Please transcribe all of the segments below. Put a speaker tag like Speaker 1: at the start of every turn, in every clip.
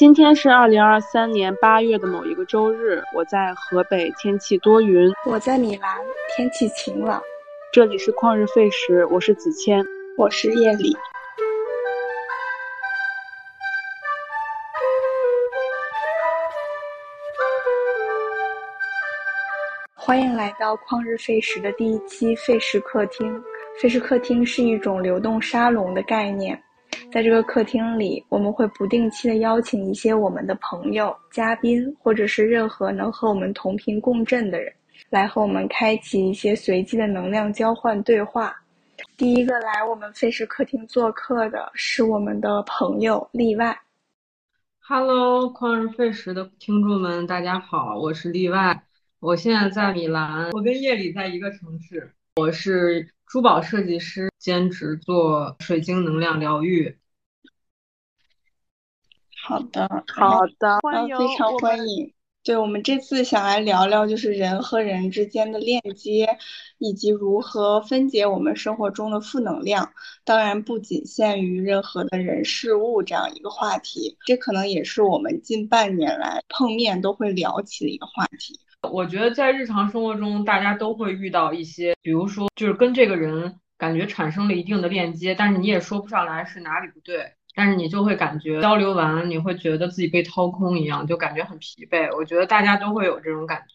Speaker 1: 今天是二零二三年八月的某一个周日，我在河北，天气多云；
Speaker 2: 我在米兰，天气晴朗。
Speaker 1: 这里是旷日费时，我是子谦，
Speaker 2: 我是叶里。欢迎来到旷日费时的第一期费时客厅。费时客厅是一种流动沙龙的概念。在这个客厅里，我们会不定期的邀请一些我们的朋友、嘉宾，或者是任何能和我们同频共振的人，来和我们开启一些随机的能量交换对话。第一个来我们费时客厅做客的是我们的朋友例外。
Speaker 3: Hello，旷日费时的听众们，大家好，我是例外，我现在在米兰，我跟叶里在一个城市，我是珠宝设计师，兼职做水晶能量疗愈。
Speaker 2: 好的，
Speaker 1: 好的，欢
Speaker 2: 迎，非常欢迎。对我们这次想来聊聊，就是人和人之间的链接，以及如何分解我们生活中的负能量。当然，不仅限于任何的人事物这样一个话题，这可能也是我们近半年来碰面都会聊起的一个话题。
Speaker 3: 我觉得在日常生活中，大家都会遇到一些，比如说，就是跟这个人感觉产生了一定的链接，但是你也说不上来是哪里不对。但是你就会感觉交流完，你会觉得自己被掏空一样，就感觉很疲惫。我觉得大家都会有这种感觉，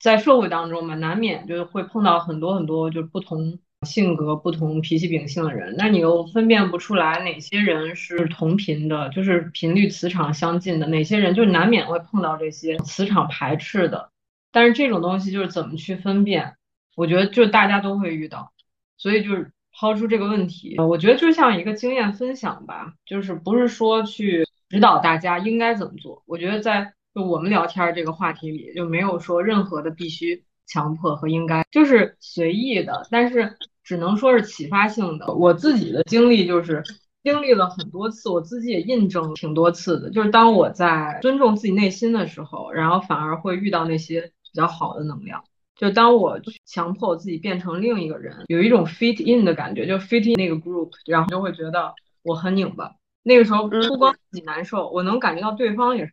Speaker 3: 在社会当中嘛，难免就是会碰到很多很多就是不同性格、不同脾气秉性的人，那你又分辨不出来哪些人是同频的，就是频率磁场相近的，哪些人就难免会碰到这些磁场排斥的。但是这种东西就是怎么去分辨，我觉得就大家都会遇到，所以就是。抛出这个问题，我觉得就像一个经验分享吧，就是不是说去指导大家应该怎么做。我觉得在就我们聊天这个话题里，就没有说任何的必须、强迫和应该，就是随意的。但是只能说是启发性的。我自己的经历就是经历了很多次，我自己也印证挺多次的。就是当我在尊重自己内心的时候，然后反而会遇到那些比较好的能量。就当我强迫我自己变成另一个人，有一种 fit in 的感觉，就 fit in 那个 group，然后就会觉得我很拧巴。那个时候不光自己难受，我能感觉到对方也是，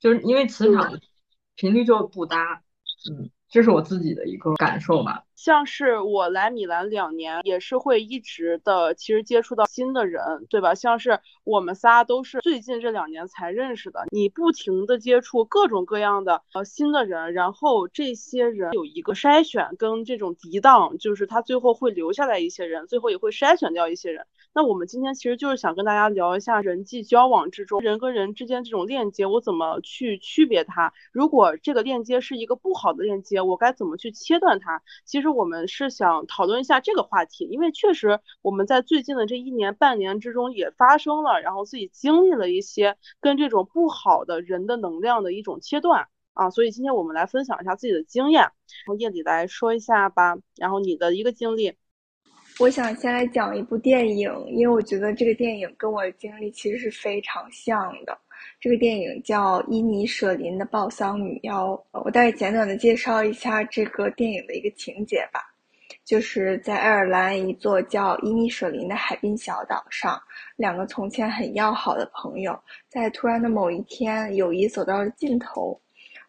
Speaker 3: 就是因为磁场频率就不搭，嗯。这是我自己的一个感受吧，
Speaker 1: 像是我来米兰两年，也是会一直的，其实接触到新的人，对吧？像是我们仨都是最近这两年才认识的，你不停的接触各种各样的呃新的人，然后这些人有一个筛选跟这种涤荡，就是他最后会留下来一些人，最后也会筛选掉一些人。那我们今天其实就是想跟大家聊一下人际交往之中人跟人之间这种链接，我怎么去区别它？如果这个链接是一个不好的链接，我该怎么去切断它？其实我们是想讨论一下这个话题，因为确实我们在最近的这一年半年之中也发生了，然后自己经历了一些跟这种不好的人的能量的一种切断啊，所以今天我们来分享一下自己的经验，从叶里来说一下吧，然后你的一个经历。
Speaker 2: 我想先来讲一部电影，因为我觉得这个电影跟我的经历其实是非常像的。这个电影叫《伊尼舍林的报丧女妖》，我大概简短的介绍一下这个电影的一个情节吧。就是在爱尔兰一座叫伊尼舍林的海滨小岛上，两个从前很要好的朋友，在突然的某一天，友谊走到了尽头。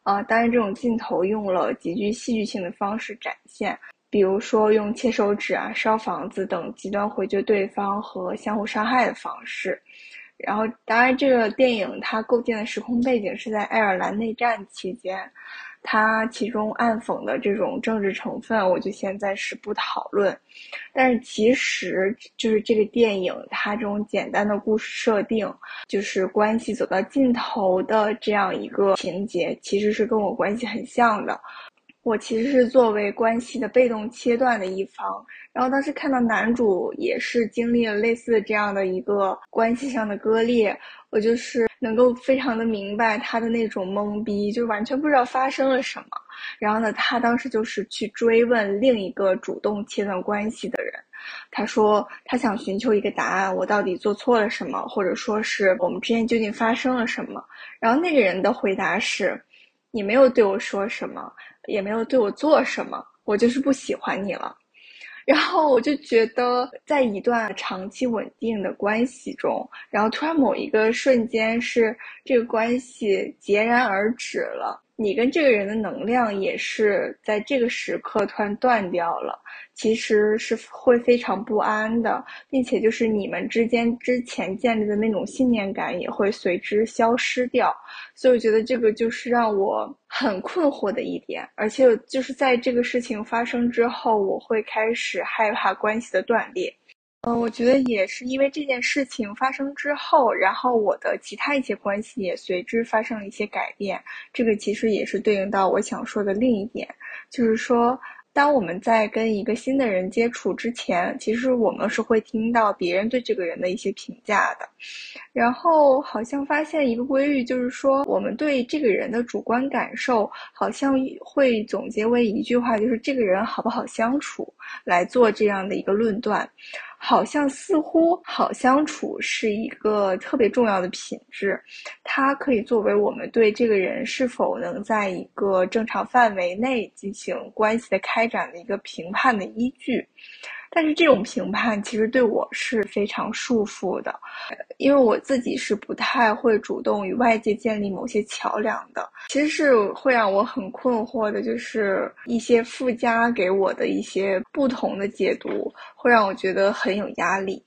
Speaker 2: 啊，当然这种尽头用了极具戏剧性的方式展现。比如说用切手指啊、烧房子等极端回绝对方和相互伤害的方式，然后当然这个电影它构建的时空背景是在爱尔兰内战期间，它其中暗讽的这种政治成分，我就现在是不讨论。但是其实就是这个电影它这种简单的故事设定，就是关系走到尽头的这样一个情节，其实是跟我关系很像的。我其实是作为关系的被动切断的一方，然后当时看到男主也是经历了类似这样的一个关系上的割裂，我就是能够非常的明白他的那种懵逼，就完全不知道发生了什么。然后呢，他当时就是去追问另一个主动切断关系的人，他说他想寻求一个答案，我到底做错了什么，或者说是我们之间究竟发生了什么？然后那个人的回答是，你没有对我说什么。也没有对我做什么，我就是不喜欢你了。然后我就觉得，在一段长期稳定的关系中，然后突然某一个瞬间是这个关系截然而止了，你跟这个人的能量也是在这个时刻突然断掉了，其实是会非常不安的，并且就是你们之间之前建立的那种信念感也会随之消失掉。所以我觉得这个就是让我很困惑的一点，而且就是在这个事情发生之后，我会开始害怕关系的断裂。嗯，我觉得也是因为这件事情发生之后，然后我的其他一些关系也随之发生了一些改变。这个其实也是对应到我想说的另一点，就是说。当我们在跟一个新的人接触之前，其实我们是会听到别人对这个人的一些评价的，然后好像发现一个规律，就是说我们对这个人的主观感受，好像会总结为一句话，就是这个人好不好相处，来做这样的一个论断。好像似乎好相处是一个特别重要的品质，它可以作为我们对这个人是否能在一个正常范围内进行关系的开展的一个评判的依据。但是这种评判其实对我是非常束缚的，因为我自己是不太会主动与外界建立某些桥梁的。其实是会让我很困惑的，就是一些附加给我的一些不同的解读，会让我觉得很有压力。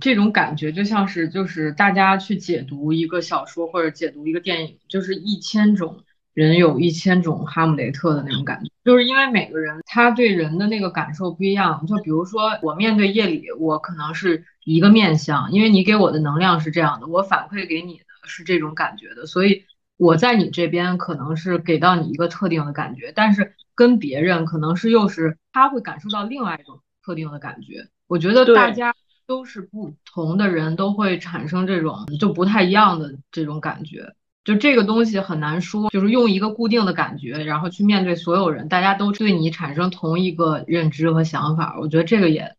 Speaker 3: 这种感觉就像是就是大家去解读一个小说或者解读一个电影，就是一千种。人有一千种哈姆雷特的那种感觉，就是因为每个人他对人的那个感受不一样。就比如说我面对夜里，我可能是一个面相，因为你给我的能量是这样的，我反馈给你的是这种感觉的，所以我在你这边可能是给到你一个特定的感觉，但是跟别人可能是又是他会感受到另外一种特定的感觉。我觉得大家都是不同的人，都会产生这种就不太一样的这种感觉。就这个东西很难说，就是用一个固定的感觉，然后去面对所有人，大家都对你产生同一个认知和想法，我觉得这个也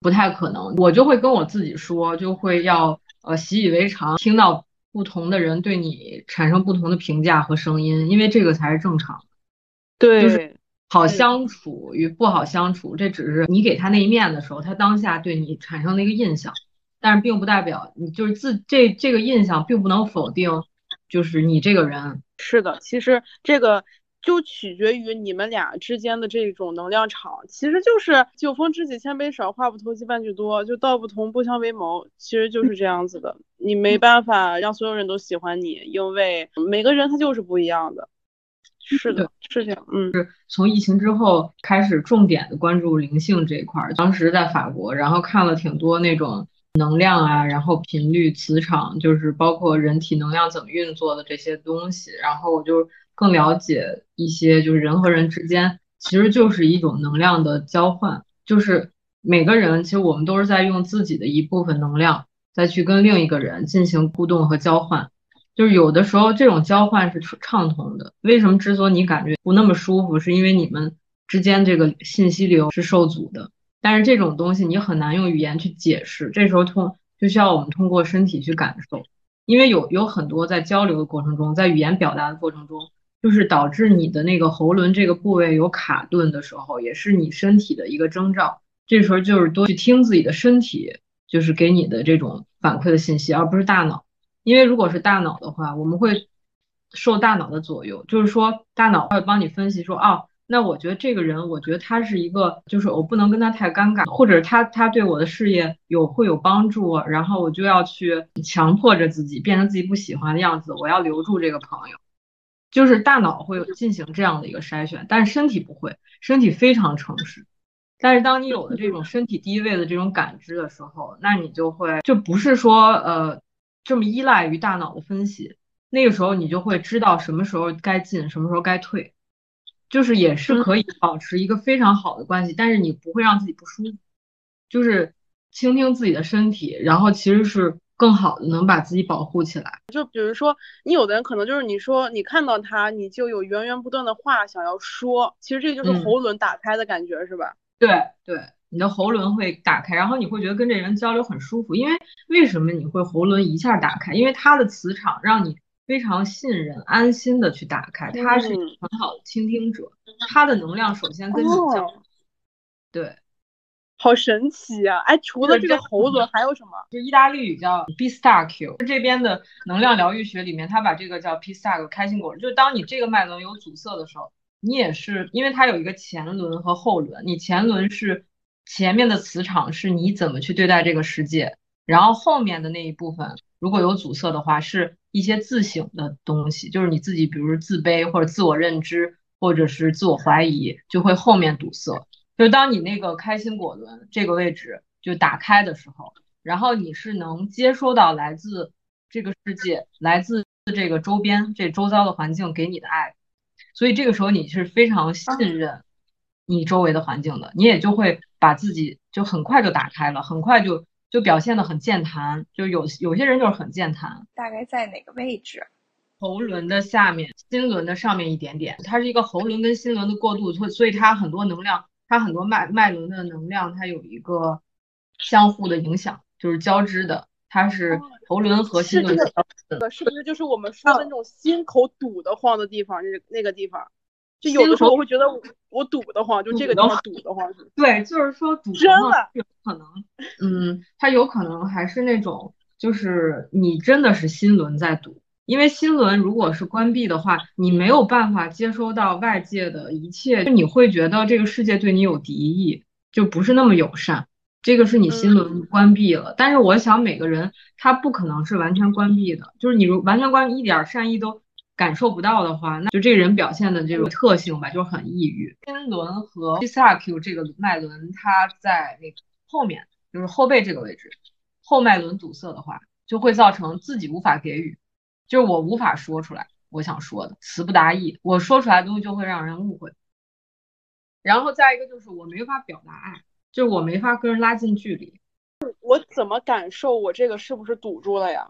Speaker 3: 不太可能。我就会跟我自己说，就会要呃习以为常，听到不同的人对你产生不同的评价和声音，因为这个才是正常。
Speaker 1: 对，
Speaker 3: 就是好相处与不好相处，这只是你给他那一面的时候，他当下对你产生的一个印象，但是并不代表你就是自这这个印象并不能否定。就是你这个人
Speaker 1: 是的，其实这个就取决于你们俩之间的这种能量场，其实就是酒逢知己千杯少，话不投机半句多，就道不同不相为谋，其实就是这样子的。你没办法让所有人都喜欢你，因为每个人他就是不一样的。是的，是这样。嗯，
Speaker 3: 是从疫情之后开始重点的关注灵性这一块儿，当时在法国，然后看了挺多那种。能量啊，然后频率、磁场，就是包括人体能量怎么运作的这些东西，然后我就更了解一些，就是人和人之间其实就是一种能量的交换，就是每个人其实我们都是在用自己的一部分能量再去跟另一个人进行互动和交换，就是有的时候这种交换是畅通的。为什么之所以你感觉不那么舒服，是因为你们之间这个信息流是受阻的。但是这种东西你很难用语言去解释，这时候通就需要我们通过身体去感受，因为有有很多在交流的过程中，在语言表达的过程中，就是导致你的那个喉轮这个部位有卡顿的时候，也是你身体的一个征兆。这时候就是多去听自己的身体，就是给你的这种反馈的信息，而不是大脑。因为如果是大脑的话，我们会受大脑的左右，就是说大脑会帮你分析说，哦。那我觉得这个人，我觉得他是一个，就是我不能跟他太尴尬，或者他他对我的事业有会有帮助，然后我就要去强迫着自己变成自己不喜欢的样子，我要留住这个朋友，就是大脑会有进行这样的一个筛选，但是身体不会，身体非常诚实。但是当你有了这种身体低位的这种感知的时候，那你就会就不是说呃这么依赖于大脑的分析，那个时候你就会知道什么时候该进，什么时候该退。就是也是可以保持一个非常好的关系，但是你不会让自己不舒服，就是倾听自己的身体，然后其实是更好的能把自己保护起来。
Speaker 1: 就比如说，你有的人可能就是你说你看到他，你就有源源不断的话想要说，其实这就是喉轮打开的感觉，是吧？
Speaker 3: 对对，你的喉轮会打开，然后你会觉得跟这人交流很舒服，因为为什么你会喉轮一下打开？因为他的磁场让你。非常信任、安心的去打开，他是很好的倾听者，他的能量首先跟你交，对，
Speaker 1: 好神奇呀！哎，除了这个喉轮还有什么？
Speaker 3: 就意大利语叫 b s t a c u 这边的能量疗愈学里面，他把这个叫 p s t a c u 开心果。就是当你这个脉轮有阻塞的时候，你也是因为它有一个前轮和后轮，你前轮是前面的磁场，是你怎么去对待这个世界，然后后面的那一部分如果有阻塞的话，是一些自省的东西，就是你自己，比如自卑或者自我认知，或者是自我怀疑，就会后面堵塞。就当你那个开心果轮这个位置就打开的时候，然后你是能接收到来自这个世界、来自这个周边、这周遭的环境给你的爱，所以这个时候你是非常信任你周围的环境的，你也就会把自己就很快就打开了，很快就就表现的很健谈，就有有些人就是很健谈。
Speaker 2: 大概在哪个位置？
Speaker 3: 喉轮的下面，心轮的上面一点点，它是一个喉轮跟心轮的过渡，所所以它很多能量。它很多脉脉轮的能量，它有一个相互的影响，就是交织的。它是喉轮和心轮的，
Speaker 1: 是不是就是我们说的那种心口堵得慌的地方？那那个地方，就有的时候我会觉得我堵得慌，就这个地方堵得慌。
Speaker 3: 对，就是说堵
Speaker 1: 真的
Speaker 3: 有可能，嗯，他有可能还是那种，就是你真的是心轮在堵。因为心轮如果是关闭的话，你没有办法接收到外界的一切，就你会觉得这个世界对你有敌意，就不是那么友善。这个是你心轮关闭了。但是我想每个人他不可能是完全关闭的，就是你如完全关闭，一点善意都感受不到的话，那就这个人表现的这种特性吧，就是很抑郁。心轮和 p s a q 这个脉轮，它在那个后面，就是后背这个位置，后脉轮堵塞的话，就会造成自己无法给予。就是我无法说出来我想说的，词不达意，我说出来的东西就会让人误会。然后再一个就是我没法表达爱，就是我没法跟人拉近距离。
Speaker 1: 我怎么感受我这个是不是堵住了呀？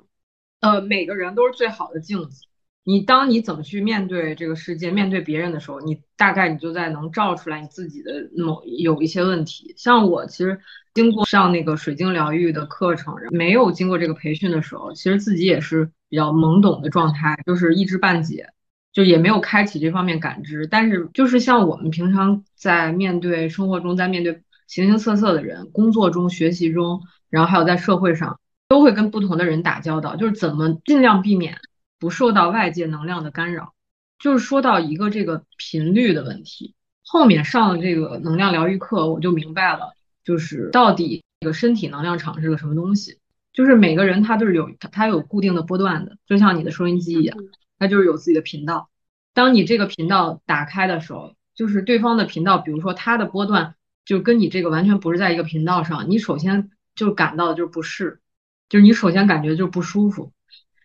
Speaker 3: 呃，每个人都是最好的镜子。你当你怎么去面对这个世界，面对别人的时候，你大概你就在能照出来你自己的某有一些问题。像我其实经过上那个水晶疗愈的课程，没有经过这个培训的时候，其实自己也是比较懵懂的状态，就是一知半解，就也没有开启这方面感知。但是就是像我们平常在面对生活中，在面对形形色色的人，工作中、学习中，然后还有在社会上，都会跟不同的人打交道，就是怎么尽量避免。不受到外界能量的干扰，就是说到一个这个频率的问题。后面上了这个能量疗愈课，我就明白了，就是到底这个身体能量场是个什么东西。就是每个人他都是有他有固定的波段的，就像你的收音机一样，它就是有自己的频道。当你这个频道打开的时候，就是对方的频道，比如说他的波段就跟你这个完全不是在一个频道上，你首先就感到的就是不适，就是你首先感觉就不舒服。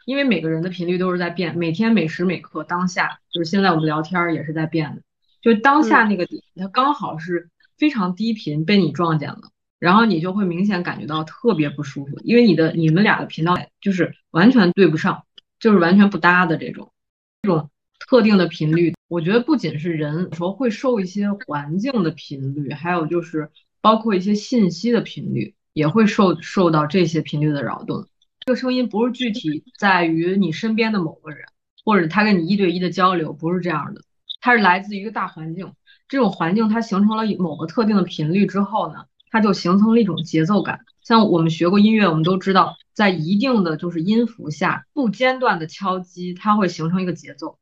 Speaker 3: 因为每个人的频率都是在变，每天每时每刻当下，就是现在我们聊天也是在变的，就当下那个点，它刚好是非常低频被你撞见了，然后你就会明显感觉到特别不舒服，因为你的你们俩的频道就是完全对不上，就是完全不搭的这种，这种特定的频率，我觉得不仅是人有时候会受一些环境的频率，还有就是包括一些信息的频率也会受受到这些频率的扰动。这个声音不是具体在于你身边的某个人，或者他跟你一对一的交流，不是这样的，它是来自于一个大环境。这种环境它形成了某个特定的频率之后呢，它就形成了一种节奏感。像我们学过音乐，我们都知道，在一定的就是音符下不间断的敲击，它会形成一个节奏，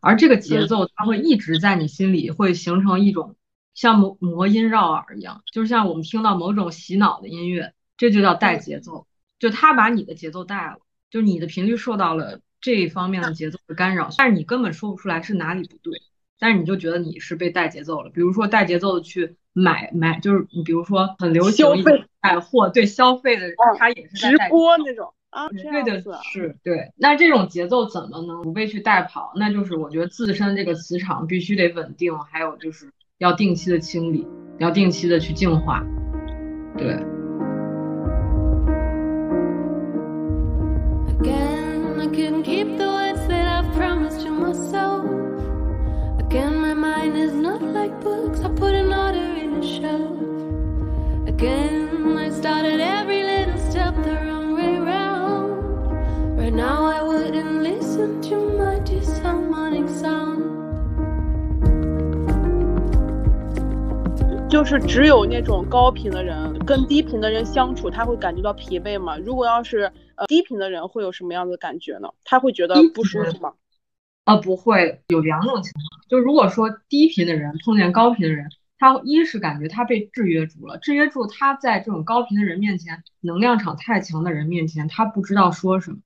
Speaker 3: 而这个节奏它会一直在你心里会形成一种像魔魔音绕耳一样，就是像我们听到某种洗脑的音乐，这就叫带节奏。就他把你的节奏带了，就是你的频率受到了这一方面的节奏的干扰，但是你根本说不出来是哪里不对，但是你就觉得你是被带节奏了。比如说带节奏的去买买，就是你比如说很流行带货，对消费的，他也是
Speaker 1: 直播那种啊，
Speaker 3: 对的是，对。那这种节奏怎么能不被去带跑？那就是我觉得自身这个磁场必须得稳定，还有就是要定期的清理，要定期的去净化，对。I couldn't keep the words that I promised to myself. Again, my mind is not like books, I put an order in a shelf. Again, I started every little step the wrong way round. Right now, I wouldn't listen to my disharmonic sound.
Speaker 1: 就是只有那种高频的人跟低频的人相处，他会感觉到疲惫吗？如果要是 呃低频的人会有什么样的感觉呢？他会觉得不舒服吗？
Speaker 3: 呃，不会，有两种情况，就如果说低频的人碰见高频的人，他一是感觉他被制约住了，制约住他在这种高频的人面前，能量场太强的人面前，他不知道说什么，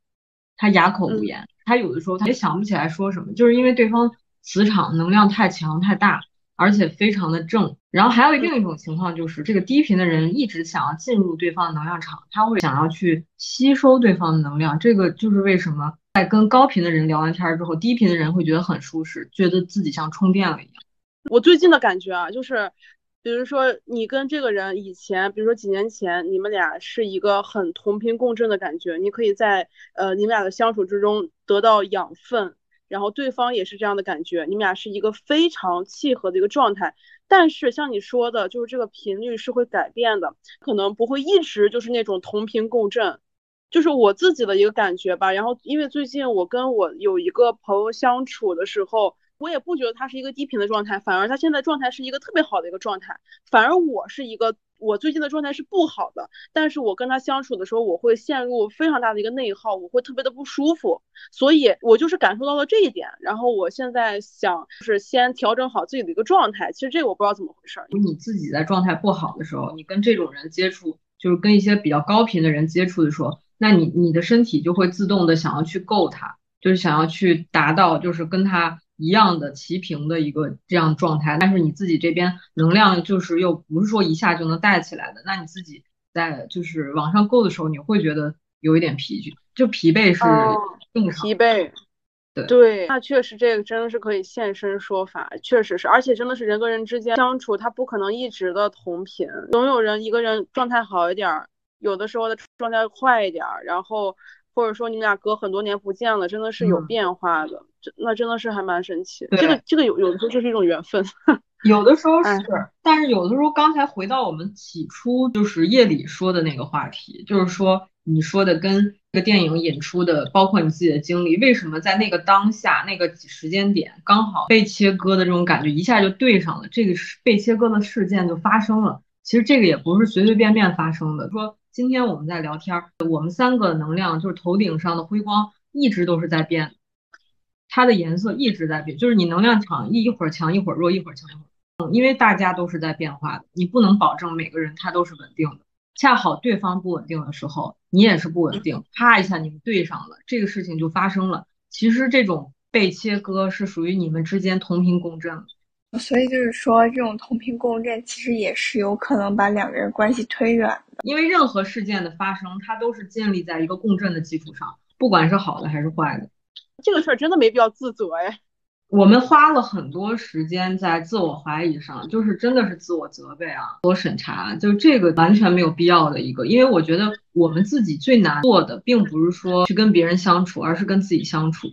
Speaker 3: 他哑口无言，他有的时候他也想不起来说什么，就是因为对方磁场能量太强太大。而且非常的正，然后还有另一种情况就是，这个低频的人一直想要进入对方的能量场，他会想要去吸收对方的能量。这个就是为什么在跟高频的人聊完天之后，低频的人会觉得很舒适，觉得自己像充电了一样。
Speaker 1: 我最近的感觉啊，就是，比如说你跟这个人以前，比如说几年前，你们俩是一个很同频共振的感觉，你可以在呃你们俩的相处之中得到养分。然后对方也是这样的感觉，你们俩是一个非常契合的一个状态。但是像你说的，就是这个频率是会改变的，可能不会一直就是那种同频共振。就是我自己的一个感觉吧。然后因为最近我跟我有一个朋友相处的时候。我也不觉得他是一个低频的状态，反而他现在状态是一个特别好的一个状态。反而我是一个，我最近的状态是不好的。但是我跟他相处的时候，我会陷入非常大的一个内耗，我会特别的不舒服。所以我就是感受到了这一点。然后我现在想，就是先调整好自己的一个状态。其实这个我不知道怎么回事。
Speaker 3: 你自己在状态不好的时候，你跟这种人接触，就是跟一些比较高频的人接触的时候，那你你的身体就会自动的想要去够他，就是想要去达到，就是跟他。一样的齐平的一个这样状态，但是你自己这边能量就是又不是说一下就能带起来的，那你自己在就是往上够的时候，你会觉得有一点疲倦，就疲惫是正常。
Speaker 1: 疲惫，
Speaker 3: 对
Speaker 1: 对，那确实这个真的是可以现身说法，确实是，而且真的是人跟人之间相处，他不可能一直的同频，总有人一个人状态好一点，有的时候的状态坏一点，然后或者说你们俩隔很多年不见了，真的是有变化的。那真的是还蛮神奇，这个这个有有的时候就是一种缘分，
Speaker 3: 有的时候是，但是有的时候刚才回到我们起初就是夜里说的那个话题，就是说你说的跟这个电影引出的，包括你自己的经历，为什么在那个当下那个时间点刚好被切割的这种感觉一下就对上了，这个被切割的事件就发生了。其实这个也不是随随便便发生的，说今天我们在聊天，我们三个能量就是头顶上的辉光一直都是在变。它的颜色一直在变，就是你能量场一一会儿强一会儿弱，一会儿强一会儿，嗯，因为大家都是在变化的，你不能保证每个人他都是稳定的。恰好对方不稳定的时候，你也是不稳定，啪一下你们对上了，这个事情就发生了。其实这种被切割是属于你们之间同频共振，
Speaker 2: 所以就是说这种同频共振其实也是有可能把两个人关系推远的。
Speaker 3: 因为任何事件的发生，它都是建立在一个共振的基础上，不管是好的还是坏的。
Speaker 1: 这个事儿真的没必要自责哎，
Speaker 3: 我们花了很多时间在自我怀疑上，就是真的是自我责备啊，自我审查，就这个完全没有必要的一个，因为我觉得我们自己最难做的，并不是说去跟别人相处，而是跟自己相处，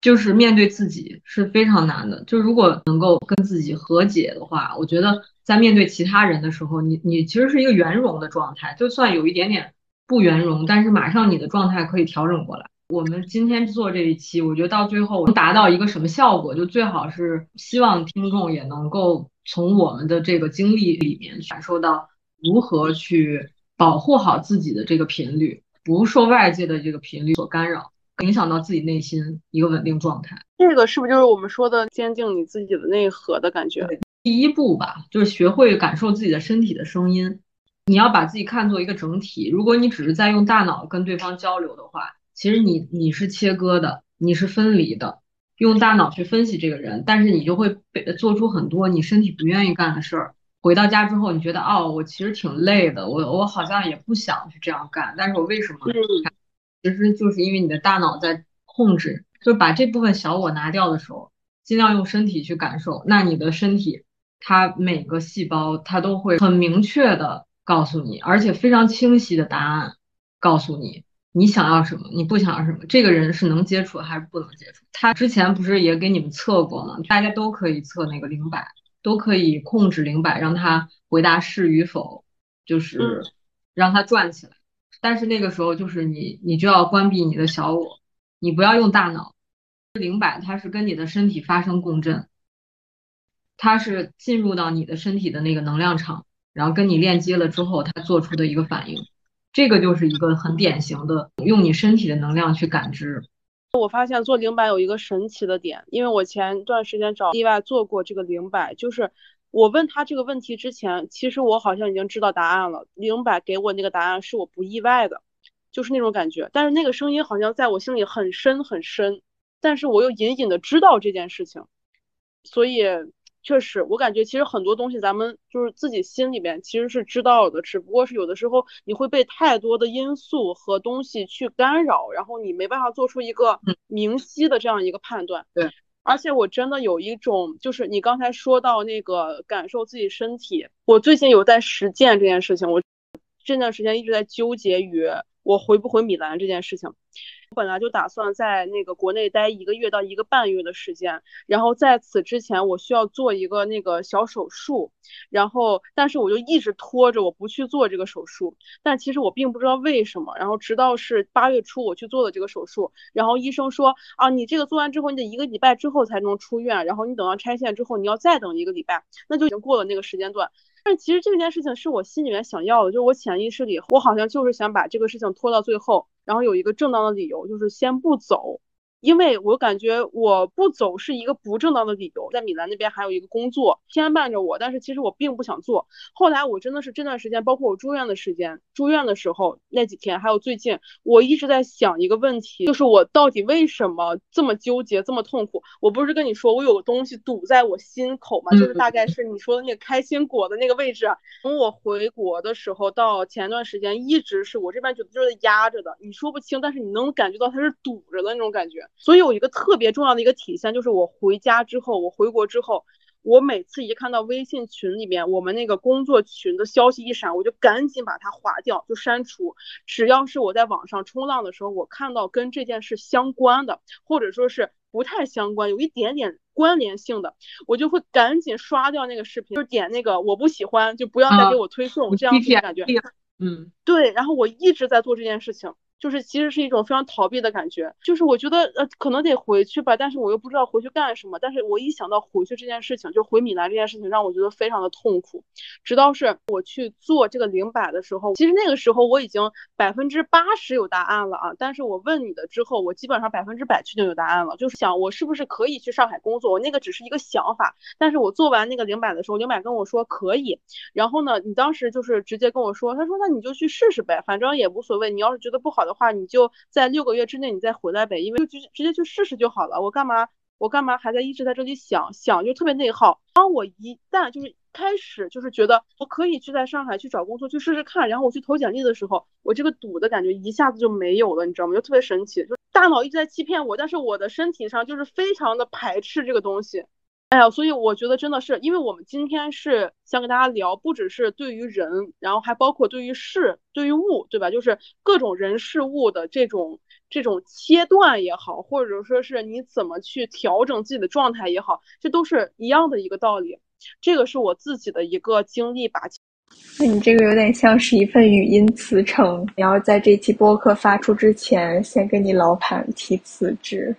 Speaker 3: 就是面对自己是非常难的。就如果能够跟自己和解的话，我觉得在面对其他人的时候，你你其实是一个圆融的状态，就算有一点点不圆融，但是马上你的状态可以调整过来。我们今天做这一期，我觉得到最后能达到一个什么效果，就最好是希望听众也能够从我们的这个经历里面感受到如何去保护好自己的这个频率，不受外界的这个频率所干扰，影响到自己内心一个稳定状态。
Speaker 1: 这个是不是就是我们说的坚定你自己的内核的感觉？
Speaker 3: 第一步吧，就是学会感受自己的身体的声音。你要把自己看作一个整体，如果你只是在用大脑跟对方交流的话。其实你你是切割的，你是分离的，用大脑去分析这个人，但是你就会被做出很多你身体不愿意干的事儿。回到家之后，你觉得哦，我其实挺累的，我我好像也不想去这样干，但是我为什么？其实就是因为你的大脑在控制，就把这部分小我拿掉的时候，尽量用身体去感受。那你的身体，它每个细胞它都会很明确的告诉你，而且非常清晰的答案告诉你。你想要什么？你不想要什么？这个人是能接触还是不能接触？他之前不是也给你们测过吗？大家都可以测那个零百，都可以控制零百，让他回答是与否，就是让他转起来。但是那个时候就是你，你就要关闭你的小我，你不要用大脑。零百它是跟你的身体发生共振，它是进入到你的身体的那个能量场，然后跟你链接了之后，它做出的一个反应。这个就是一个很典型的用你身体的能量去感知。
Speaker 1: 我发现做灵摆有一个神奇的点，因为我前段时间找意外做过这个灵摆，就是我问他这个问题之前，其实我好像已经知道答案了。灵摆给我那个答案是我不意外的，就是那种感觉。但是那个声音好像在我心里很深很深，但是我又隐隐的知道这件事情，所以。确实，我感觉其实很多东西咱们就是自己心里面其实是知道的，只不过是有的时候你会被太多的因素和东西去干扰，然后你没办法做出一个明晰的这样一个判断。
Speaker 3: 对，
Speaker 1: 而且我真的有一种，就是你刚才说到那个感受自己身体，我最近有在实践这件事情，我这段时间一直在纠结于我回不回米兰这件事情。我本来就打算在那个国内待一个月到一个半月的时间，然后在此之前我需要做一个那个小手术，然后但是我就一直拖着我不去做这个手术，但其实我并不知道为什么，然后直到是八月初我去做的这个手术，然后医生说啊你这个做完之后你得一个礼拜之后才能出院，然后你等到拆线之后你要再等一个礼拜，那就已经过了那个时间段。但其实这件事情是我心里面想要的，就是我潜意识里，我好像就是想把这个事情拖到最后，然后有一个正当的理由，就是先不走。因为我感觉我不走是一个不正当的理由，在米兰那边还有一个工作牵绊着我，但是其实我并不想做。后来我真的是这段时间，包括我住院的时间，住院的时候那几天，还有最近，我一直在想一个问题，就是我到底为什么这么纠结，这么痛苦？我不是跟你说我有个东西堵在我心口吗？就是大概是你说的那个开心果的那个位置。从我回国的时候到前段时间，一直是我这边觉得就是压着的，你说不清，但是你能感觉到它是堵着的那种感觉。所以有一个特别重要的一个体现，就是我回家之后，我回国之后，我每次一看到微信群里面我们那个工作群的消息一闪，我就赶紧把它划掉，就删除。只要是我在网上冲浪的时候，我看到跟这件事相关的，或者说是不太相关，有一点点关联性的，我就会赶紧刷掉那个视频，就点那个我不喜欢，就不要再给我推送这样子的感觉。
Speaker 3: 嗯，
Speaker 1: 对。然后我一直在做这件事情。就是其实是一种非常逃避的感觉，就是我觉得呃可能得回去吧，但是我又不知道回去干什么。但是我一想到回去这件事情，就回米兰这件事情，让我觉得非常的痛苦。直到是我去做这个零百的时候，其实那个时候我已经百分之八十有答案了啊。但是我问你的之后，我基本上百分之百确定有答案了，就是想我是不是可以去上海工作。我那个只是一个想法，但是我做完那个零百的时候，零百跟我说可以。然后呢，你当时就是直接跟我说，他说那你就去试试呗，反正也无所谓。你要是觉得不好。的话，你就在六个月之内你再回来呗，因为就直直接去试试就好了。我干嘛我干嘛还在一直在这里想想，就特别内耗。当我一旦就是开始就是觉得我可以去在上海去找工作去试试看，然后我去投简历的时候，我这个堵的感觉一下子就没有了，你知道吗？就特别神奇，就大脑一直在欺骗我，但是我的身体上就是非常的排斥这个东西。哎呀，所以我觉得真的是，因为我们今天是想跟大家聊，不只是对于人，然后还包括对于事、对于物，对吧？就是各种人事物的这种这种切断也好，或者说是你怎么去调整自己的状态也好，这都是一样的一个道理。这个是我自己的一个经历吧。
Speaker 2: 那你这个有点像是一份语音辞呈，你要在这期播客发出之前，先跟你老板提辞职。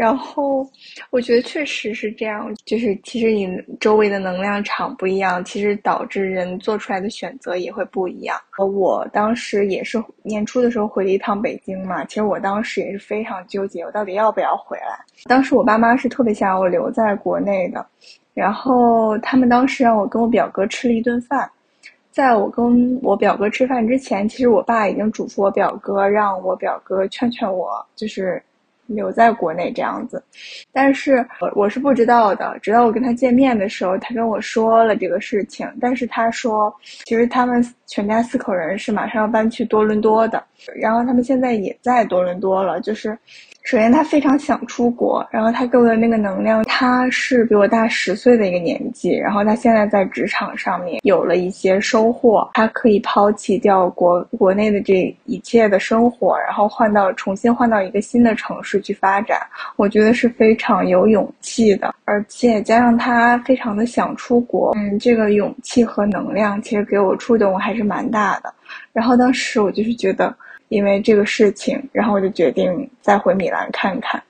Speaker 2: 然后我觉得确实是这样，就是其实你周围的能量场不一样，其实导致人做出来的选择也会不一样。我当时也是年初的时候回了一趟北京嘛，其实我当时也是非常纠结，我到底要不要回来。当时我爸妈是特别想让我留在国内的，然后他们当时让我跟我表哥吃了一顿饭，在我跟我表哥吃饭之前，其实我爸已经嘱咐我表哥，让我表哥劝劝我，就是。留在国内这样子，但是我我是不知道的。直到我跟他见面的时候，他跟我说了这个事情。但是他说，其实他们全家四口人是马上要搬去多伦多的，然后他们现在也在多伦多了，就是。首先，他非常想出国，然后他给我的那个能量，他是比我大十岁的一个年纪，然后他现在在职场上面有了一些收获，他可以抛弃掉国国内的这一切的生活，然后换到重新换到一个新的城市去发展，我觉得是非常有勇气的，而且加上他非常的想出国，嗯，这个勇气和能量其实给我触动还是蛮大的，然后当时我就是觉得。因为这个事情，然后我就决定再回米兰看看。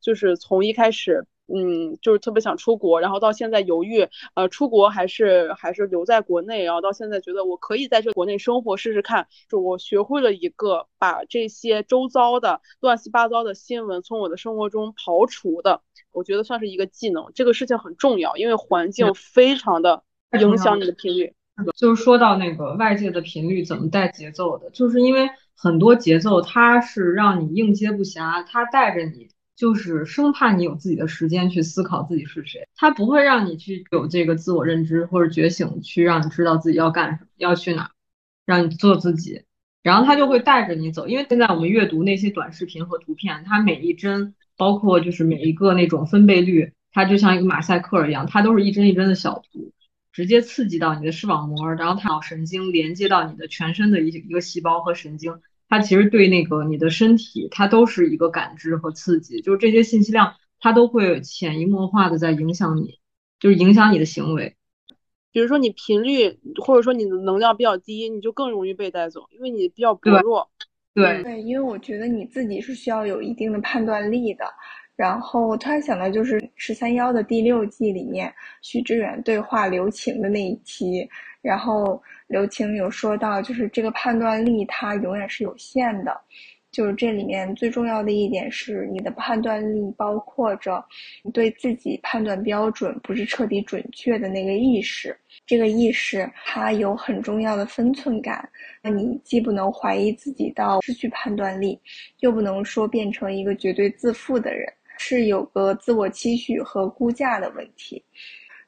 Speaker 1: 就是从一开始嗯，就是特别想出国，然后到现在犹豫，呃，出国还是还是留在国内，然后到现在觉得我可以在这国内生活试试看，就我学会了一个把这些周遭的乱七八糟的新闻从我的生活中刨除的，我觉得算是一个技能，这个事情很重要，因为环境非常的影响你的频率。
Speaker 3: 就是说到那个外界的频率怎么带节奏的，就是因为很多节奏它是让你应接不暇，它带着你。就是生怕你有自己的时间去思考自己是谁，它不会让你去有这个自我认知或者觉醒，去让你知道自己要干什么，要去哪，让你做自己，然后它就会带着你走。因为现在我们阅读那些短视频和图片，它每一帧，包括就是每一个那种分贝率，它就像一个马赛克一样，它都是一帧一帧的小图，直接刺激到你的视网膜，然后它脑神经连接到你的全身的一一个细胞和神经。它其实对那个你的身体，它都是一个感知和刺激，就是这些信息量，它都会潜移默化的在影响你，就是影响你的行为。
Speaker 1: 比如说你频率或者说你的能量比较低，你就更容易被带走，因为你比较薄弱。
Speaker 3: 对
Speaker 2: 对，因为我觉得你自己是需要有一定的判断力的。然后突然想到，就是十三幺的第六季里面，许知远对话刘晴的那一期，然后刘晴有说到，就是这个判断力它永远是有限的，就是这里面最重要的一点是，你的判断力包括着你对自己判断标准不是彻底准确的那个意识，这个意识它有很重要的分寸感，那你既不能怀疑自己到失去判断力，又不能说变成一个绝对自负的人。是有个自我期许和估价的问题，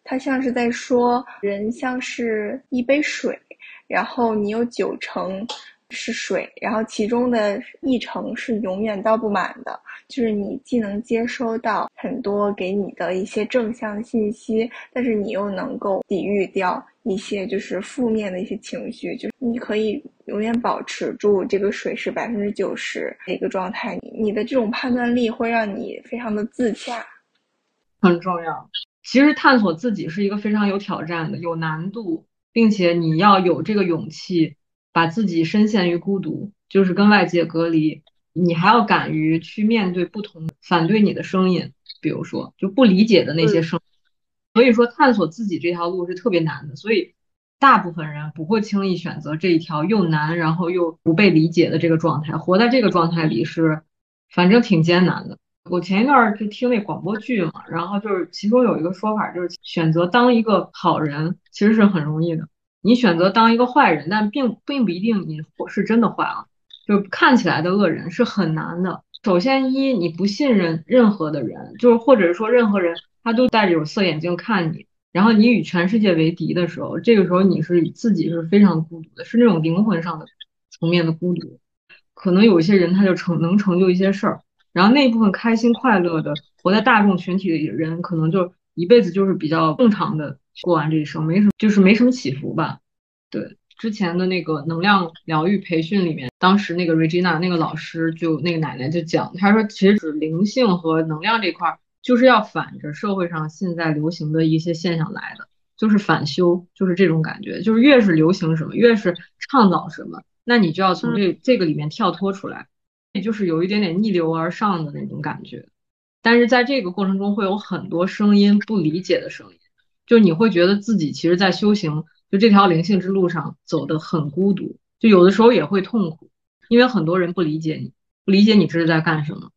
Speaker 2: 他像是在说，人像是一杯水，然后你有九成是水，然后其中的一成是永远倒不满的，就是你既能接收到很多给你的一些正向信息，但是你又能够抵御掉。一些就是负面的一些情绪，就是你可以永远保持住这个水是百分之九十的一个状态，你你的这种判断力会让你非常的自洽，
Speaker 3: 很重要。其实探索自己是一个非常有挑战的、有难度，并且你要有这个勇气，把自己深陷于孤独，就是跟外界隔离。你还要敢于去面对不同反对你的声音，比如说就不理解的那些声。所以说，探索自己这条路是特别难的，所以大部分人不会轻易选择这一条又难，然后又不被理解的这个状态。活在这个状态里是，反正挺艰难的。我前一段就听那广播剧嘛，然后就是其中有一个说法，就是选择当一个好人其实是很容易的。你选择当一个坏人，但并并不一定你是真的坏啊，就是看起来的恶人是很难的。首先一，你不信任任何的人，就是或者是说任何人。他都戴着有色眼镜看你，然后你与全世界为敌的时候，这个时候你是自己是非常孤独的，是那种灵魂上的层面的孤独。可能有一些人他就成能成就一些事儿，然后那部分开心快乐的活在大众群体的人，可能就一辈子就是比较正常的过完这一生，没什么就是没什么起伏吧。对，之前的那个能量疗愈培训里面，当时那个 Regina 那个老师就那个奶奶就讲，她说其实指灵性和能量这块儿。就是要反着社会上现在流行的一些现象来的，就是反修，就是这种感觉，就是越是流行什么，越是倡导什么，那你就要从这这个里面跳脱出来，也就是有一点点逆流而上的那种感觉。但是在这个过程中，会有很多声音不理解的声音，就你会觉得自己其实，在修行就这条灵性之路上走得很孤独，就有的时候也会痛苦，因为很多人不理解你，不理解你这是在干什么。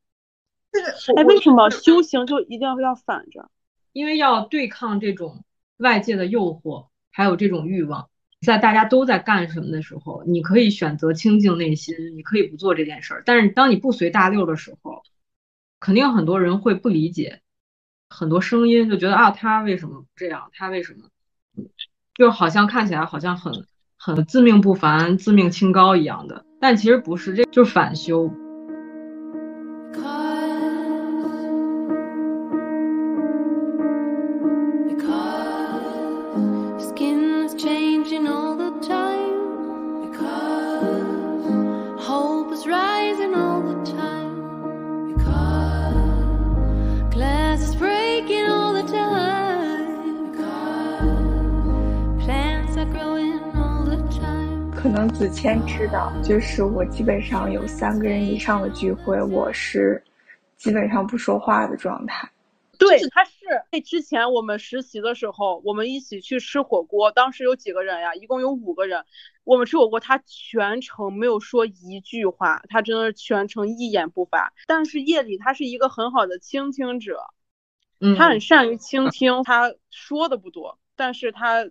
Speaker 1: 哎，为什么修行就一定要要反着？
Speaker 3: 因为要对抗这种外界的诱惑，还有这种欲望。在大家都在干什么的时候，你可以选择清净内心，你可以不做这件事儿。但是当你不随大流的时候，肯定很多人会不理解，很多声音就觉得啊，他为什么这样？他为什么？就好像看起来好像很很自命不凡、自命清高一样的，但其实不是，这就是反修。
Speaker 2: 可能子谦知道，就是我基本上有三个人以上的聚会，我是基本上不说话的状态。
Speaker 1: 对，他是。那之前我们实习的时候，我们一起去吃火锅，当时有几个人呀？一共有五个人。我们吃火锅，他全程没有说一句话，他真的是全程一言不发。但是夜里他是一个很好的倾听者，
Speaker 3: 嗯，
Speaker 1: 他很善于倾听，他说的不多，但是他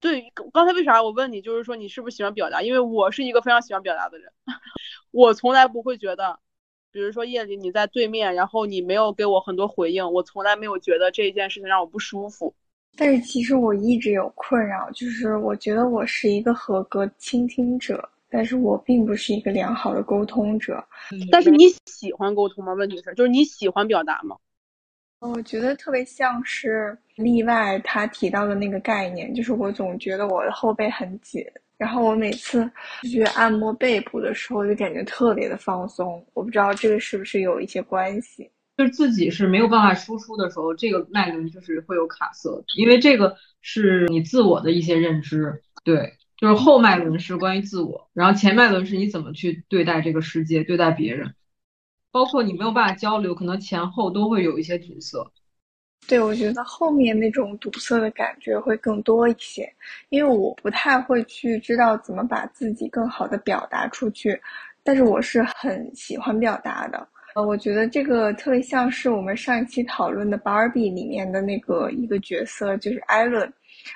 Speaker 1: 对刚才为啥我问你，就是说你是不是喜欢表达？因为我是一个非常喜欢表达的人，我从来不会觉得。比如说夜里你在对面，然后你没有给我很多回应，我从来没有觉得这一件事情让我不舒服。
Speaker 2: 但是其实我一直有困扰，就是我觉得我是一个合格倾听者，但是我并不是一个良好的沟通者。
Speaker 1: 但是你喜欢沟通吗？问题是，就是你喜欢表达吗？
Speaker 2: 我觉得特别像是例外他提到的那个概念，就是我总觉得我的后背很紧。然后我每次去按摩背部的时候，就感觉特别的放松。我不知道这个是不是有一些关系，
Speaker 3: 就是自己是没有办法输出的时候，这个脉轮就是会有卡色，因为这个是你自我的一些认知。对，就是后脉轮是关于自我，然后前脉轮是你怎么去对待这个世界、对待别人，包括你没有办法交流，可能前后都会有一些堵塞。
Speaker 2: 对，我觉得后面那种堵塞的感觉会更多一些，因为我不太会去知道怎么把自己更好的表达出去，但是我是很喜欢表达的。呃，我觉得这个特别像是我们上一期讨论的《Barbie》里面的那个一个角色，就是艾伦。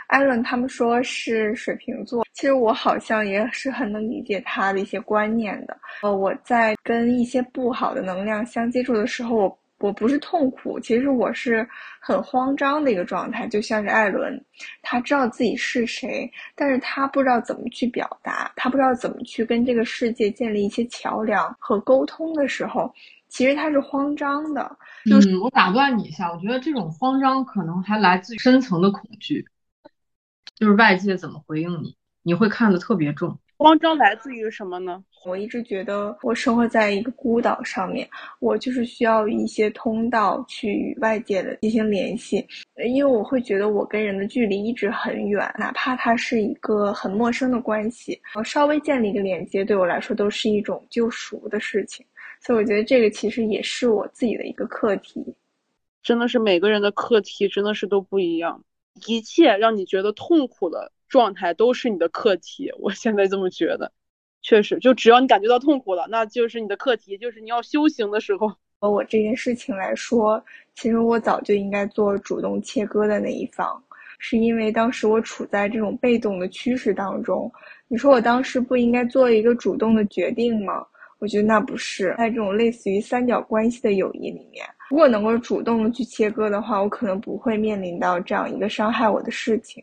Speaker 2: 艾伦他们说是水瓶座，其实我好像也是很能理解他的一些观念的。呃，我在跟一些不好的能量相接触的时候，我。我不是痛苦，其实我是很慌张的一个状态，就像是艾伦，他知道自己是谁，但是他不知道怎么去表达，他不知道怎么去跟这个世界建立一些桥梁和沟通的时候，其实他是慌张的。
Speaker 3: 嗯，我打断你一下，我觉得这种慌张可能还来自于深层的恐惧，就是外界怎么回应你，你会看得特别重。
Speaker 1: 慌张来自于什么呢？
Speaker 2: 我一直觉得我生活在一个孤岛上面，我就是需要一些通道去与外界的进行联系，因为我会觉得我跟人的距离一直很远，哪怕它是一个很陌生的关系，我稍微建立一个连接，对我来说都是一种救赎的事情。所以我觉得这个其实也是我自己的一个课题，
Speaker 1: 真的是每个人的课题真的是都不一样，一切让你觉得痛苦的。状态都是你的课题，我现在这么觉得，确实，就只要你感觉到痛苦了，那就是你的课题，就是你要修行的时候。
Speaker 2: 和我这件事情来说，其实我早就应该做主动切割的那一方，是因为当时我处在这种被动的趋势当中。你说我当时不应该做一个主动的决定吗？我觉得那不是，在这种类似于三角关系的友谊里面，如果能够主动的去切割的话，我可能不会面临到这样一个伤害我的事情。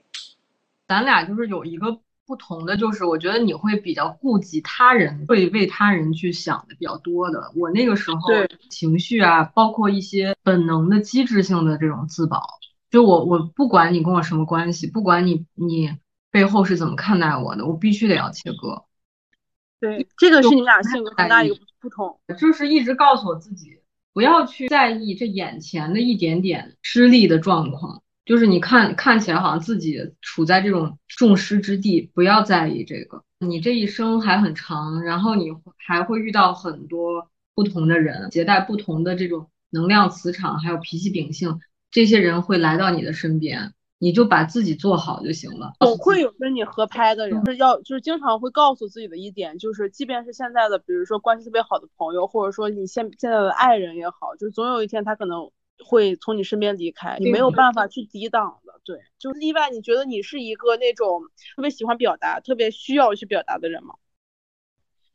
Speaker 3: 咱俩就是有一个不同的，就是我觉得你会比较顾及他人，会为他人去想的比较多的。我那个时候情绪啊，包括一些本能的机制性的这种自保，就我我不管你跟我什么关系，不管你你背后是怎么看待我的，我必须得要切割。
Speaker 1: 对，这个是你们俩性格很大一个不同，
Speaker 3: 就是一直告诉我自己不要去在意这眼前的一点点失利的状况。就是你看看起来好像自己处在这种众矢之的，不要在意这个。你这一生还很长，然后你还会遇到很多不同的人，携带不同的这种能量磁场，还有脾气秉性，这些人会来到你的身边，你就把自己做好就行了。
Speaker 1: 总会有跟你合拍的人，是要就是经常会告诉自己的一点，就是即便是现在的，比如说关系特别好的朋友，或者说你现现在的爱人也好，就是总有一天他可能。会从你身边离开，你没有办法去抵挡的。对，就是例外。你觉得你是一个那种特别喜欢表达、特别需要去表达的人吗？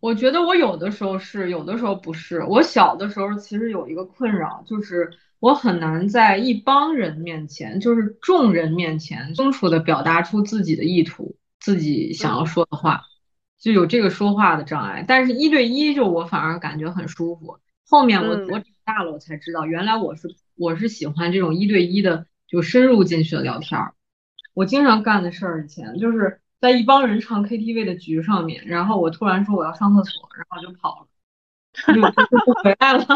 Speaker 3: 我觉得我有的时候是，有的时候不是。我小的时候其实有一个困扰，就是我很难在一帮人面前，就是众人面前，清楚的表达出自己的意图、自己想要说的话，就有这个说话的障碍。但是一对一，就我反而感觉很舒服。后面我我长大了，我才知道，原来我是。我是喜欢这种一对一的，就深入进去的聊天儿。我经常干的事儿，以前就是在一帮人唱 KTV 的局上面，然后我突然说我要上厕所，然后就跑了，就不回来了。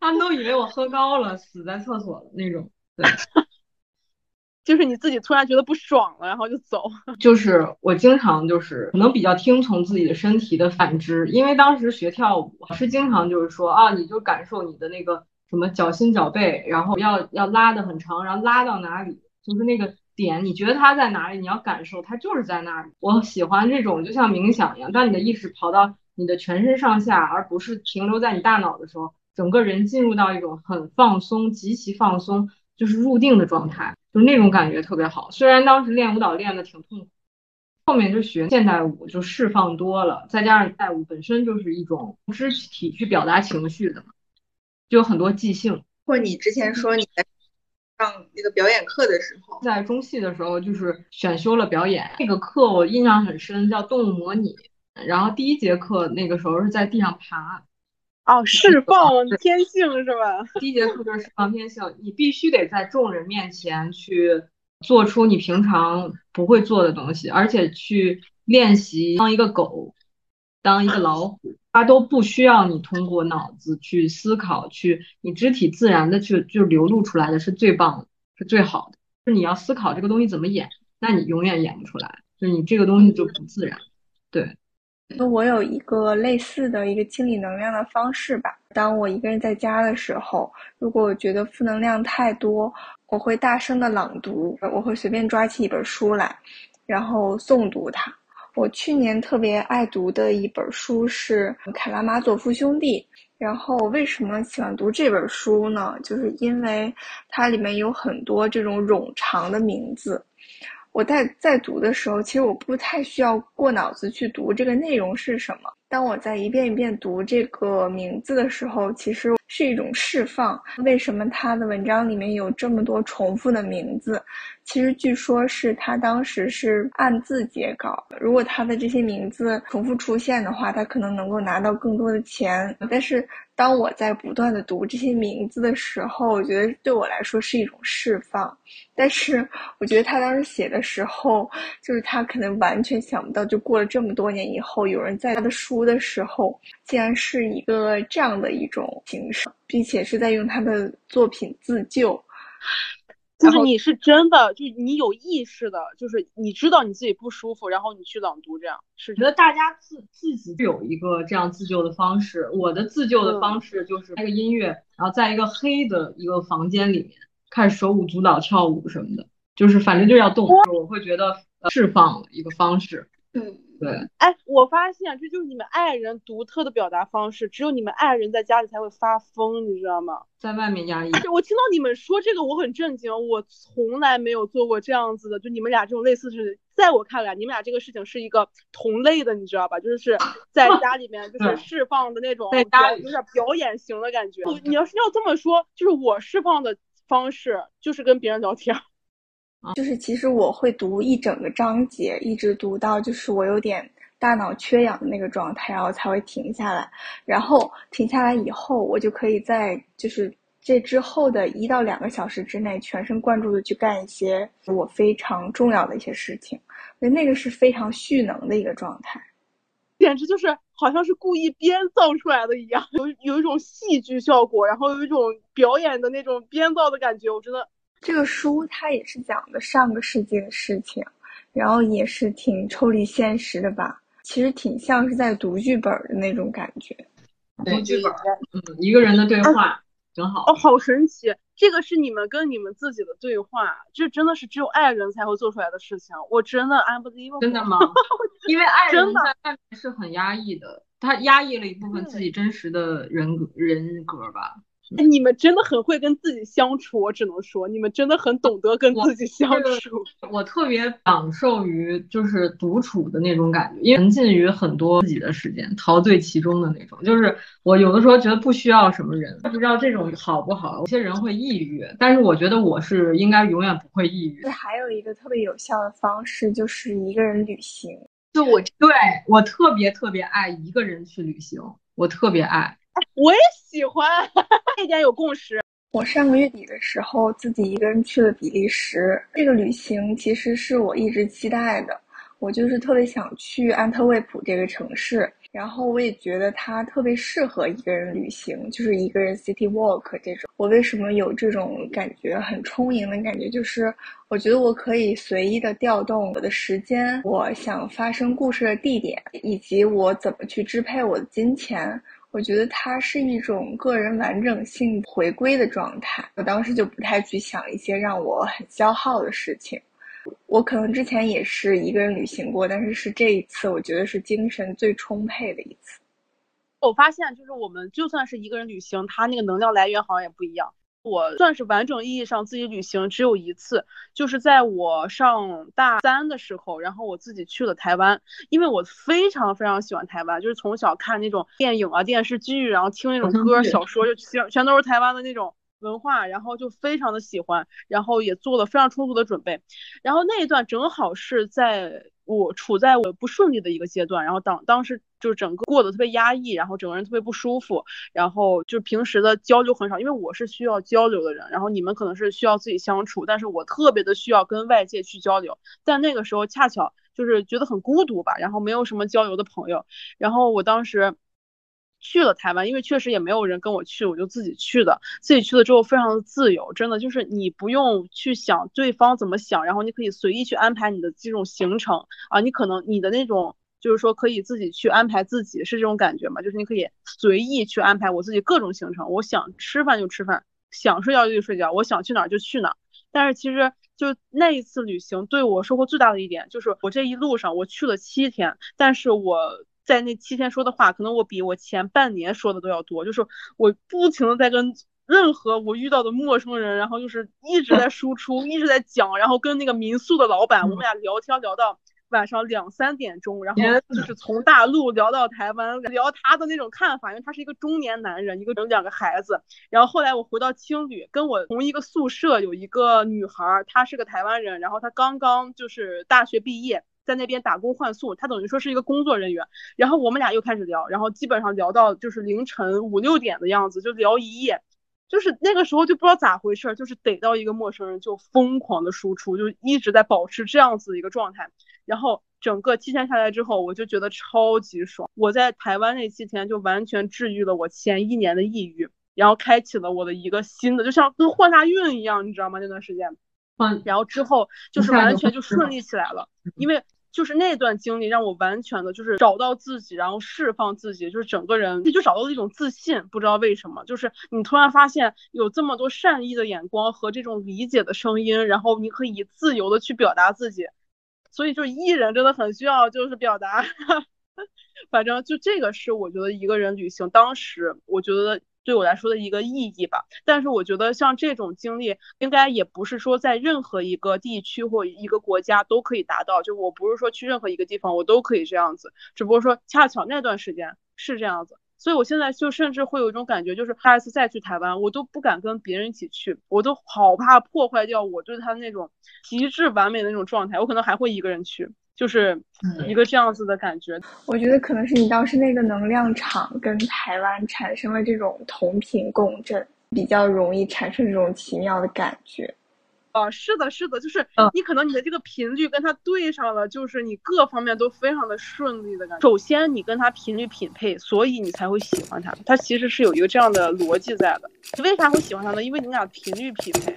Speaker 3: 他们都以为我喝高了，死在厕所了那种。对，
Speaker 1: 就是你自己突然觉得不爽了，然后就走。
Speaker 3: 就是我经常就是可能比较听从自己的身体的反知，因为当时学跳舞是经常就是说啊，你就感受你的那个。什么脚心脚背，然后要要拉的很长，然后拉到哪里，就是那个点，你觉得它在哪里，你要感受它就是在那里。我喜欢这种就像冥想一样，当你的意识跑到你的全身上下，而不是停留在你大脑的时候，整个人进入到一种很放松、极其放松，就是入定的状态，就是那种感觉特别好。虽然当时练舞蹈练的挺痛苦，后面就学现代舞就释放多了，再加上现代舞本身就是一种肢体去表达情绪的嘛，就有很多即兴。
Speaker 4: 或你之前说你在上那个表演课的时候，
Speaker 3: 在中戏的时候就是选修了表演，那个课我印象很深，叫动物模拟。然后第一节课那个时候是在地上爬，
Speaker 1: 哦，释放 天性是吧？
Speaker 3: 第一节课就是释放天性，你必须得在众人面前去做出你平常不会做的东西，而且去练习当一个狗，当一个老虎，它都不需要你通过脑子去思考，去你肢体自然的去就流露出来的是最棒的，是最好的。就你要思考这个东西怎么演，那你永远演不出来，就你这个东西就不自然，对。
Speaker 2: 那我有一个类似的一个清理能量的方式吧。当我一个人在家的时候，如果我觉得负能量太多，我会大声的朗读，我会随便抓起一本书来，然后诵读它。我去年特别爱读的一本书是《卡拉马佐夫兄弟》。然后为什么喜欢读这本书呢？就是因为它里面有很多这种冗长的名字。我在在读的时候，其实我不太需要过脑子去读这个内容是什么。当我在一遍一遍读这个名字的时候，其实是一种释放。为什么他的文章里面有这么多重复的名字？其实据说是他当时是按字截稿，如果他的这些名字重复出现的话，他可能能够拿到更多的钱。但是。当我在不断的读这些名字的时候，我觉得对我来说是一种释放。但是我觉得他当时写的时候，就是他可能完全想不到，就过了这么多年以后，有人在他的书的时候，竟然是一个这样的一种形式，并且是在用他的作品自救。
Speaker 1: 就是你是真的，就你有意识的，就是你知道你自己不舒服，然后你去朗读，这样是
Speaker 3: 觉得大家自自己有一个这样自救的方式。我的自救的方式就是开个音乐，然后在一个黑的一个房间里面看手舞足蹈跳舞什么的，就是反正就要动，我会觉得释放一个方式。
Speaker 4: 嗯。
Speaker 3: 对，
Speaker 1: 哎，我发现这就是你们爱人独特的表达方式，只有你们爱人在家里才会发疯，你知道吗？
Speaker 3: 在外面压抑。
Speaker 1: 我听到你们说这个，我很震惊，我从来没有做过这样子的，就你们俩这种类似是，在我看来，你们俩这个事情是一个同类的，你知道吧？就是 在家里面就是释放的那种，有点表演型的感觉。你要是要这么说，就是我释放的方式就是跟别人聊天。
Speaker 2: 就是其实我会读一整个章节，一直读到就是我有点大脑缺氧的那个状态，然后才会停下来。然后停下来以后，我就可以在就是这之后的一到两个小时之内，全神贯注的去干一些我非常重要的一些事情。所以那个是非常蓄能的一个状态，
Speaker 1: 简直就是好像是故意编造出来的一样，有有一种戏剧效果，然后有一种表演的那种编造的感觉，我真的。
Speaker 2: 这个书它也是讲的上个世纪的事情，然后也是挺抽离现实的吧。其实挺像是在读剧本的那种感觉。
Speaker 3: 读剧本，嗯，一个人的对话，挺好。
Speaker 1: 哦，好神奇！这个是你们跟你们自己的对话，这真的是只有爱人才会做出来的事情。我真的 I'm believable。
Speaker 3: 真的吗？因为爱人在外面是很压抑的，他压抑了一部分自己真实的人格人格吧。
Speaker 1: 你们真的很会跟自己相处，我只能说，你们真的很懂得跟自己相处。
Speaker 3: 我特别享受于就是独处的那种感觉，因为沉浸于很多自己的时间，陶醉其中的那种。就是我有的时候觉得不需要什么人，不知道这种好不好。有些人会抑郁，但是我觉得我是应该永远不会抑郁。
Speaker 2: 还有一个特别有效的方式就是一个人旅行。
Speaker 3: 就我对我特别特别爱一个人去旅行，我特别爱。
Speaker 1: 我也喜欢，这点有共识。
Speaker 2: 我上个月底的时候自己一个人去了比利时，这个旅行其实是我一直期待的。我就是特别想去安特卫普这个城市，然后我也觉得它特别适合一个人旅行，就是一个人 city walk 这种。我为什么有这种感觉很充盈的感觉？就是我觉得我可以随意的调动我的时间，我想发生故事的地点，以及我怎么去支配我的金钱。我觉得它是一种个人完整性回归的状态。我当时就不太去想一些让我很消耗的事情。我可能之前也是一个人旅行过，但是是这一次，我觉得是精神最充沛的一次。
Speaker 1: 我发现，就是我们就算是一个人旅行，它那个能量来源好像也不一样。我算是完整意义上自己旅行只有一次，就是在我上大三的时候，然后我自己去了台湾，因为我非常非常喜欢台湾，就是从小看那种电影啊、电视剧，然后听那种歌、小说，就全全都是台湾的那种。文化，然后就非常的喜欢，然后也做了非常充足的准备，然后那一段正好是在我处在我不顺利的一个阶段，然后当当时就整个过得特别压抑，然后整个人特别不舒服，然后就平时的交流很少，因为我是需要交流的人，然后你们可能是需要自己相处，但是我特别的需要跟外界去交流，但那个时候恰巧就是觉得很孤独吧，然后没有什么交流的朋友，然后我当时。去了台湾，因为确实也没有人跟我去，我就自己去的。自己去了之后，非常的自由，真的就是你不用去想对方怎么想，然后你可以随意去安排你的这种行程啊。你可能你的那种就是说可以自己去安排自己，是这种感觉吗？就是你可以随意去安排我自己各种行程，我想吃饭就吃饭，想睡觉就睡觉，我想去哪儿就去哪儿。但是其实就那一次旅行对我收获最大的一点，就是我这一路上我去了七天，但是我。在那七天说的话，可能我比我前半年说的都要多。就是我不停的在跟任何我遇到的陌生人，然后就是一直在输出，一直在讲，然后跟那个民宿的老板，我们俩聊天聊到晚上两三点钟，然后就是从大陆聊到台湾，聊他的那种看法，因为他是一个中年男人，一个有两个孩子。然后后来我回到青旅，跟我同一个宿舍有一个女孩，她是个台湾人，然后她刚刚就是大学毕业。在那边打工换宿，他等于说是一个工作人员。然后我们俩又开始聊，然后基本上聊到就是凌晨五六点的样子，就聊一夜。就是那个时候就不知道咋回事，就是逮到一个陌生人就疯狂的输出，就一直在保持这样子的一个状态。然后整个七天下来之后，我就觉得超级爽。我在台湾那七天就完全治愈了我前一年的抑郁，然后开启了我的一个新的，就像跟换大运一样，你知道吗？那段时间，
Speaker 3: 嗯，
Speaker 1: 然后之后就是完全就顺利起来了，因为。就是那段经历让我完全的，就是找到自己，然后释放自己，就是整个人就找到了一种自信。不知道为什么，就是你突然发现有这么多善意的眼光和这种理解的声音，然后你可以自由的去表达自己。所以，就是艺人真的很需要就是表达。反正就这个是我觉得一个人旅行，当时我觉得。对我来说的一个意义吧，但是我觉得像这种经历，应该也不是说在任何一个地区或一个国家都可以达到。就我不是说去任何一个地方我都可以这样子，只不过说恰巧那段时间是这样子，所以我现在就甚至会有一种感觉，就是下一次再去台湾，我都不敢跟别人一起去，我都好怕破坏掉我对他那种极致完美的那种状态，我可能还会一个人去。就是一个这样子的感觉，
Speaker 2: 我觉得可能是你当时那个能量场跟台湾产生了这种同频共振，比较容易产生这种奇妙的感觉。
Speaker 1: 啊，是的，是的，就是你可能你的这个频率跟他对上了，就是你各方面都非常的顺利的感觉。首先你跟他频率匹配，所以你才会喜欢他。他其实是有一个这样的逻辑在的。为啥会喜欢他呢？因为你俩频率匹配。